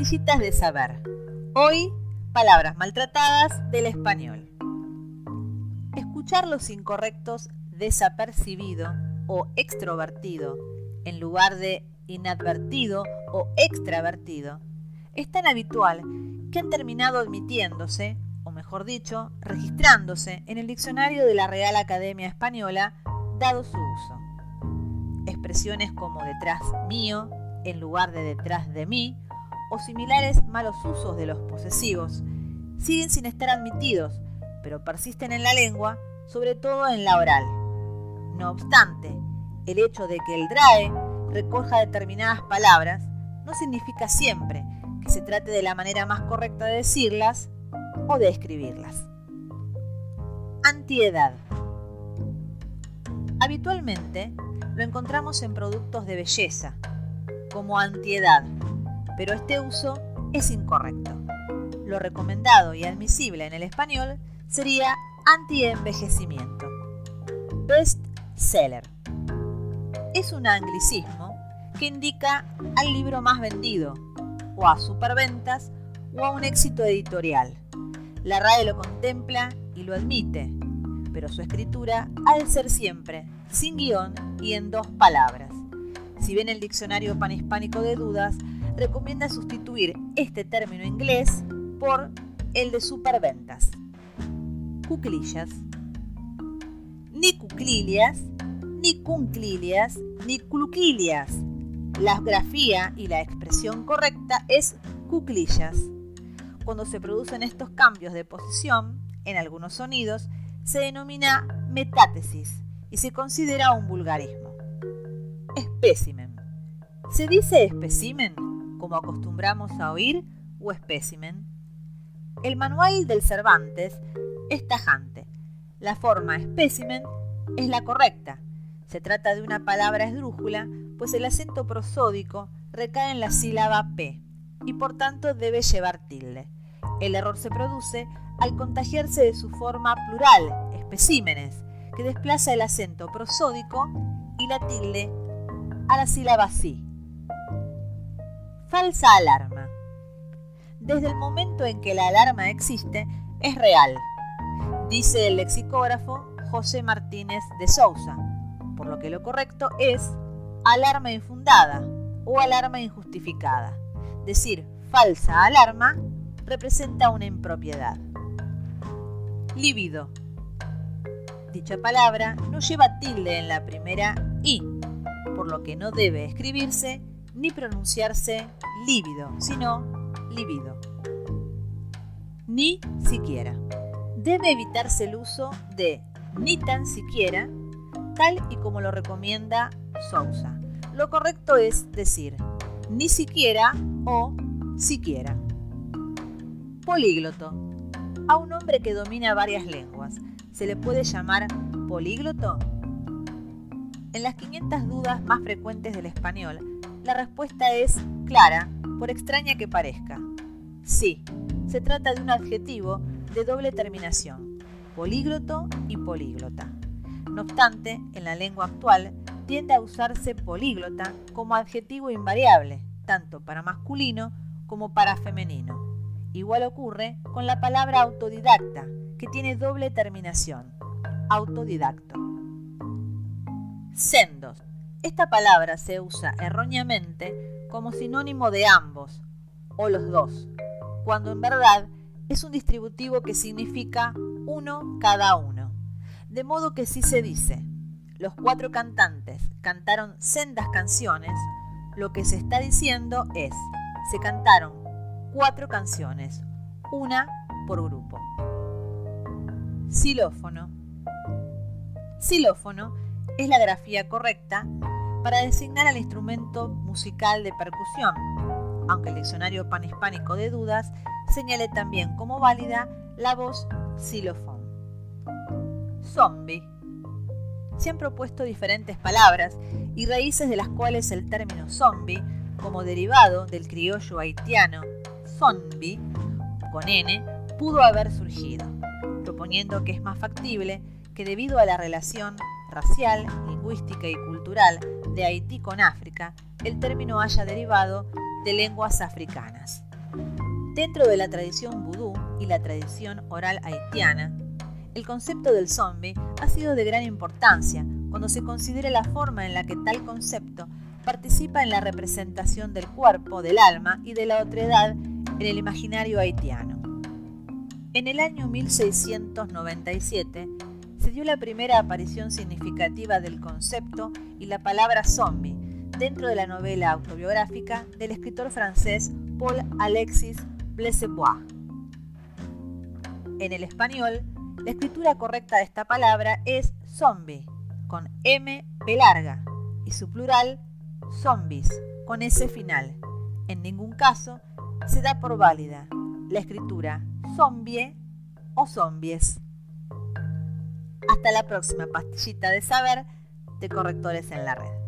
pastillitas de saber. Hoy, palabras maltratadas del español. Escuchar los incorrectos desapercibido o extrovertido en lugar de inadvertido o extravertido es tan habitual que han terminado admitiéndose, o mejor dicho, registrándose en el diccionario de la Real Academia Española, dado su uso. Expresiones como detrás mío, en lugar de detrás de mí, o similares malos usos de los posesivos, siguen sin estar admitidos, pero persisten en la lengua, sobre todo en la oral. No obstante, el hecho de que el DRAE recoja determinadas palabras no significa siempre que se trate de la manera más correcta de decirlas o de escribirlas. Antiedad. Habitualmente lo encontramos en productos de belleza, como antiedad, pero este uso es incorrecto. Lo recomendado y admisible en el español sería anti-envejecimiento. Best seller. Es un anglicismo que indica al libro más vendido, o a superventas, o a un éxito editorial. La RAE lo contempla y lo admite, pero su escritura ha de ser siempre sin guion y en dos palabras. Si bien el diccionario panhispánico de dudas recomienda sustituir este término inglés por el de superventas. Cuclillas. Ni cuclillas, ni cunclillas, ni cluquillas. La grafía y la expresión correcta es cuclillas. Cuando se producen estos cambios de posición en algunos sonidos, se denomina metátesis y se considera un vulgarismo. Espécimen. ¿Se dice espécimen? Como acostumbramos a oír, o espécimen. El manual del Cervantes es tajante. La forma espécimen es la correcta. Se trata de una palabra esdrújula, pues el acento prosódico recae en la sílaba P y por tanto debe llevar tilde. El error se produce al contagiarse de su forma plural, especímenes, que desplaza el acento prosódico y la tilde a la sílaba sí. Falsa alarma. Desde el momento en que la alarma existe, es real, dice el lexicógrafo José Martínez de Sousa, por lo que lo correcto es alarma infundada o alarma injustificada. Decir falsa alarma representa una impropiedad. Líbido. Dicha palabra no lleva tilde en la primera i, por lo que no debe escribirse ni pronunciarse lívido, sino lívido. Ni siquiera. Debe evitarse el uso de ni tan siquiera, tal y como lo recomienda Sousa. Lo correcto es decir ni siquiera o siquiera. Polígloto. A un hombre que domina varias lenguas, ¿se le puede llamar polígloto? En las 500 dudas más frecuentes del español, la respuesta es clara, por extraña que parezca. Sí, se trata de un adjetivo de doble terminación, polígloto y políglota. No obstante, en la lengua actual tiende a usarse políglota como adjetivo invariable, tanto para masculino como para femenino. Igual ocurre con la palabra autodidacta, que tiene doble terminación, autodidacto. Sendos, esta palabra se usa erróneamente como sinónimo de ambos o los dos, cuando en verdad es un distributivo que significa uno cada uno. De modo que si se dice, los cuatro cantantes cantaron sendas canciones, lo que se está diciendo es, se cantaron cuatro canciones, una por grupo. Xilófono. Xilófono es la grafía correcta para designar al instrumento musical de percusión, aunque el diccionario panhispánico de dudas señale también como válida la voz xilofón. Zombie. Se han propuesto diferentes palabras y raíces de las cuales el término zombie, como derivado del criollo haitiano zombie, con N, pudo haber surgido, proponiendo que es más factible que debido a la relación racial, lingüística y cultural de Haití con África, el término haya derivado de lenguas africanas. Dentro de la tradición vudú y la tradición oral haitiana, el concepto del zombie ha sido de gran importancia cuando se considera la forma en la que tal concepto participa en la representación del cuerpo, del alma y de la otredad en el imaginario haitiano. En el año 1697 se dio la primera aparición significativa del concepto y la palabra zombie dentro de la novela autobiográfica del escritor francés Paul Alexis Blessebois. En el español, la escritura correcta de esta palabra es zombie, con M P larga, y su plural, zombies, con S final. En ningún caso se da por válida la escritura zombie o zombies. Hasta la próxima pastillita de saber de correctores en la red.